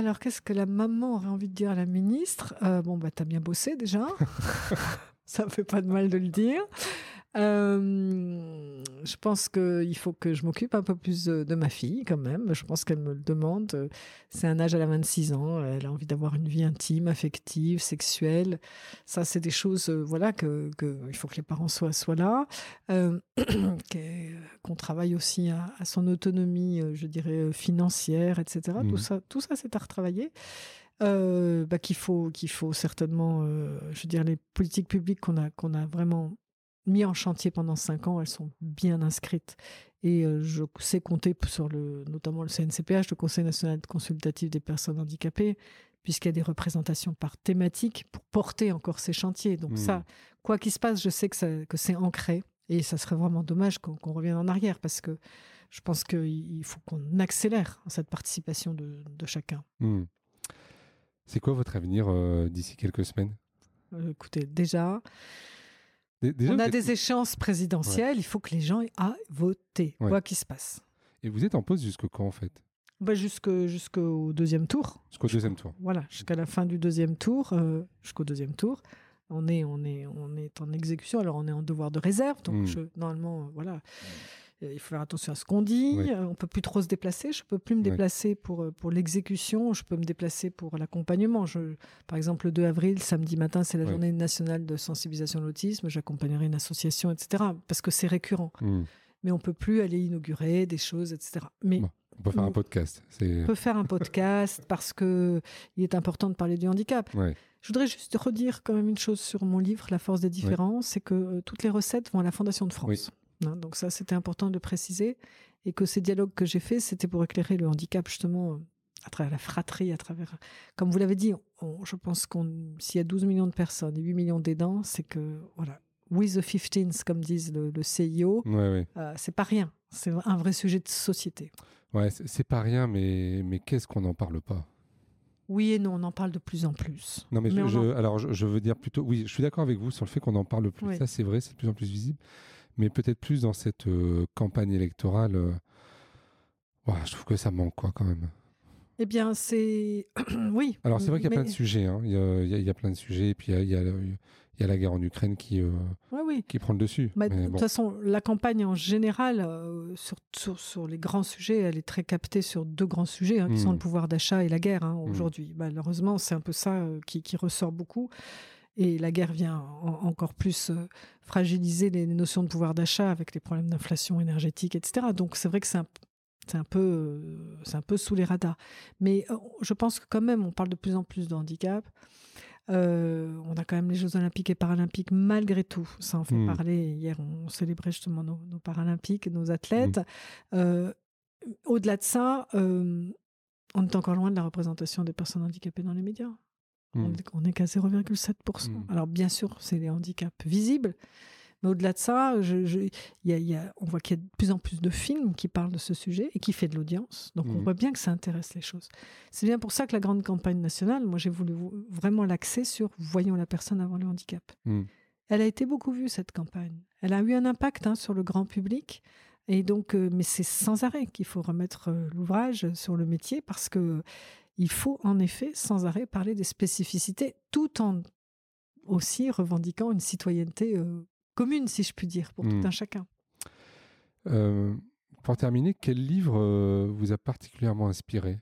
Alors, qu'est-ce que la maman aurait envie de dire à la ministre? Euh, Bon, bah, t'as bien bossé déjà. Ça fait pas de mal de le dire. Euh, je pense qu'il faut que je m'occupe un peu plus de, de ma fille, quand même. Je pense qu'elle me le demande. C'est un âge, elle a 26 ans. Elle a envie d'avoir une vie intime, affective, sexuelle. Ça, c'est des choses, euh, voilà, que, que il faut que les parents soient, soient là. Euh, qu'est- qu'on travaille aussi à, à son autonomie, euh, je dirais, euh, financière, etc. Tout ça, tout ça c'est à retravailler. Euh, bah, qu'il faut, qu'il faut certainement, euh, je veux dire, les politiques publiques qu'on a, qu'on a vraiment mis en chantier pendant cinq ans, elles sont bien inscrites. Et euh, je sais compter sur le, notamment le CNCPH, le Conseil national consultatif des personnes handicapées, puisqu'il y a des représentations par thématique pour porter encore ces chantiers. Donc ça, quoi qu'il se passe, je sais que, ça- que c'est ancré. Et ça serait vraiment dommage qu'on revienne en arrière, parce que je pense qu'il il faut qu'on accélère cette participation de, de chacun. Hmm. C'est quoi votre avenir euh, d'ici quelques semaines? Euh, écoutez, déjà, Dé- déjà, on a des échéances présidentielles, il faut que les gens aient voté, Ouais. quoi qu'il se passe. Et vous êtes en pause jusque quand en fait? Bah, jusqu'au deuxième tour. Jusqu'au deuxième tour. Voilà, jusqu'à la fin du deuxième tour, euh, jusqu'au deuxième tour, on est, on, est, on est en exécution. Alors, on est en devoir de réserve. Donc, Mm. je- normalement, euh, voilà, euh, il faut faire attention à ce qu'on dit. Oui. Euh, on peut plus trop se déplacer. Je peux plus me déplacer pour, euh, pour l'exécution. Je peux me déplacer pour l'accompagnement. Je- Par exemple, le 2 avril, samedi matin, c'est la journée nationale de sensibilisation à l'autisme. J'accompagnerai une association, etc. Parce que c'est récurrent. Hmm. Mais on peut plus aller inaugurer des choses, etc. Mais Bon. On peut faire un podcast. On peut faire un podcast parce que il est important de parler du handicap. Je voudrais juste redire quand même une chose sur mon livre, La force des différences, c'est que euh, toutes les recettes vont à la Fondation de France. Hein, donc ça, c'était important de préciser. Et que ces dialogues que j'ai faits, c'était pour éclairer le handicap, justement, à travers la fratrie, à travers... Comme vous l'avez dit, on- je pense qu'on s'il y a 12 millions de personnes et 8 millions d'aidants, c'est que, voilà, with the 15s, comme disent le, le CIO, Ouais, ouais. euh, c'est pas rien. C'est un vrai sujet de société. Ouais, c'est pas rien, mais, mais qu'est-ce qu'on n'en parle pas? Oui et non, on en parle de plus en plus. Non, mais, je, alors je, je veux dire plutôt, oui, je suis d'accord avec vous sur le fait qu'on en parle plus. Oui. Ça, c'est vrai, c'est de plus en plus visible, mais peut-être plus dans cette euh, campagne électorale. euh, je trouve que ça manque, quoi, quand même. Eh bien, c'est. oui. Alors, c'est vrai qu'il y a plein de sujets. hein. Il, y a, il y plein de sujets, et puis il y a, il y a- il y a la guerre en Ukraine qui, euh, Ouais, oui. qui prend le dessus. Bah, Mais de bon. toute façon, la campagne en général, euh, sur, sur, sur les grands sujets, elle est très captée sur deux grands sujets, hein, qui sont le pouvoir d'achat et la guerre hein, Mm. aujourd'hui. Malheureusement, c'est un peu ça euh, qui, qui ressort beaucoup. Et la guerre vient encore plus fragiliser les notions de pouvoir d'achat avec les problèmes d'inflation énergétique, etc. Donc c'est vrai que c'est un, c'est un peu, c'est un peu sous les radars. Mais je pense que quand même, on parle de plus en plus de handicap. on a quand même les Jeux Olympiques et Paralympiques malgré tout. Ça en fait mmh. parler. Hier, on célébrait justement nos, Paralympiques et nos athlètes. Mmh. Au-delà de ça, on est encore loin de la représentation des personnes handicapées dans les médias. On n'est qu'à 0,7%. Alors bien sûr, c'est les handicaps visibles, mais au-delà de ça, je, y a, on voit qu'il y a de plus en plus de films qui parlent de ce sujet et qui fait de l'audience. Donc on mmh. voit bien que ça intéresse les choses. C'est bien pour ça que la grande campagne nationale, moi j'ai voulu vraiment l'axer sur Voyons la personne avant le handicap. Elle a été beaucoup vue, cette campagne. Elle a eu un impact hein, sur le grand public. Et donc, euh, mais c'est sans arrêt qu'il faut remettre euh, l'ouvrage sur le métier parce que il faut en effet sans arrêt parler des spécificités tout en aussi revendiquant une citoyenneté euh, commune, si je puis dire, pour tout mmh. un chacun. Euh, pour terminer, quel livre euh, vous a particulièrement inspiré?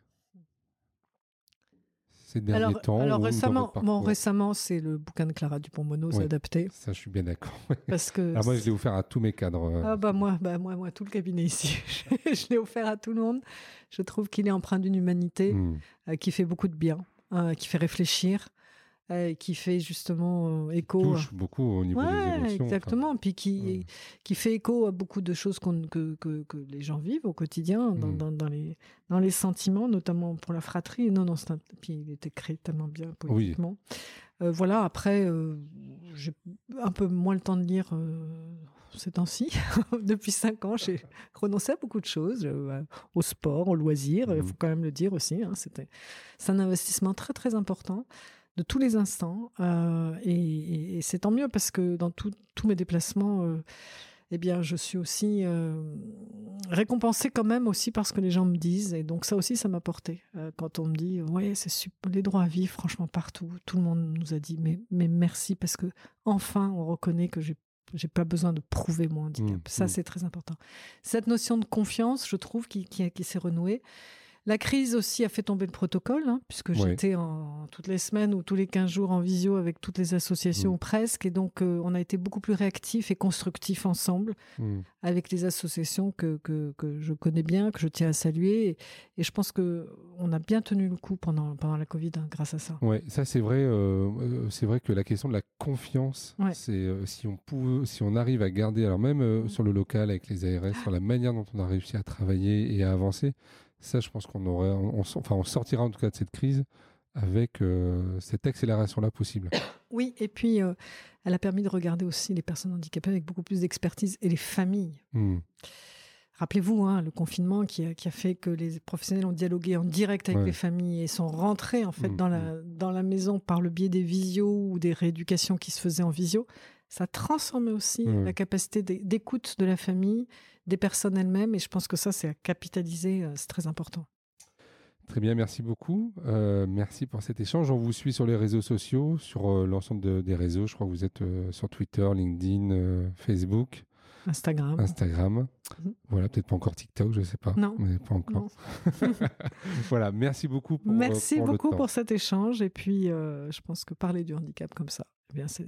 Ces derniers alors, temps Alors récemment, bon, récemment c'est le bouquin de Clara Dupont-Mono, c'est adapté. Ça, je suis bien d'accord. Parce que alors moi, je l'ai offert à tous mes cadres. Euh. Ah bah moi, bah moi, moi, tout le cabinet ici, je l'ai offert à tout le monde. Je trouve qu'il est empreint d'une humanité mmh. qui fait beaucoup de bien, qui fait réfléchir. Euh, qui fait justement euh, écho. Touche beaucoup au niveau des émotions. Exactement, puis qui, qui fait écho à beaucoup de choses que, que, que, les gens vivent au quotidien, dans, mmh. dans, les, dans les sentiments, notamment pour la fratrie. Non, non, un... puis il était créé tellement bien politiquement. Euh, voilà, après, j'ai un peu moins le temps de lire ces temps-ci. Depuis cinq ans, j'ai renoncé à beaucoup de choses, au sport, au loisir, il mmh. faut quand même le dire aussi. Hein, c'est un investissement très, très important de tous les instants. Euh, et, c'est tant mieux parce que dans tous mes déplacements, euh, eh bien, je suis aussi euh, récompensée quand même aussi parce que les gens me disent. Et donc ça aussi, ça m'a porté. quand on me dit, ouais, c'est super, les droits à vie, franchement, partout. Tout le monde nous a dit, mais, mais merci parce que enfin, on reconnaît que j'ai j'ai pas besoin de prouver mon handicap. Mmh, ça, mmh. c'est très important. Cette notion de confiance, je trouve, qui, qui, qui s'est renouée. La crise aussi a fait tomber le protocole, hein, puisque j'étais en, toutes les semaines ou tous les 15 jours en visio avec toutes les associations mm. presque. Et donc, euh, on a été beaucoup plus réactifs et constructifs ensemble mm. avec les associations que, que, je connais bien, que je tiens à saluer. Et, je pense qu'on a bien tenu le coup pendant, pendant la Covid hein, grâce à ça. Oui, ça c'est vrai. Euh, euh, c'est vrai que la question de la confiance, c'est si, on si on arrive à garder, alors même mm. sur le local avec les ARS, sur la manière dont on a réussi à travailler et à avancer, ça, je pense qu'on aurait, on, enfin, on sortira en tout cas de cette crise avec euh, cette accélération-là possible. Oui, et puis euh, elle a permis de regarder aussi les personnes handicapées avec beaucoup plus d'expertise et les familles. Hmm. Rappelez-vous, hein, le confinement qui a, qui a, fait que les professionnels ont dialogué en direct avec les familles et sont rentrés en fait hmm, dans, la, hmm. dans la maison par le biais des visios ou des rééducations qui se faisaient en visio. Ça transformé aussi la capacité d'écoute de la famille des personnes elles-mêmes. Et je pense que ça, c'est à capitaliser, euh, c'est très important. Très bien, merci beaucoup. Euh, merci pour cet échange. On vous suit sur les réseaux sociaux, sur euh, l'ensemble des réseaux. Je crois que vous êtes sur Twitter, LinkedIn, Facebook. Instagram. Instagram. Mhm. Voilà, peut-être pas encore TikTok, je ne sais pas. Non. Mais pas encore. voilà, merci beaucoup pour Merci beaucoup pour cet échange. Et puis, je pense que parler du handicap comme ça, eh bien, c'est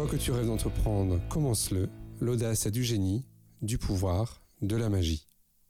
quoi que tu rêves d'entreprendre, commence-le. L'audace a du génie, du pouvoir, de la magie.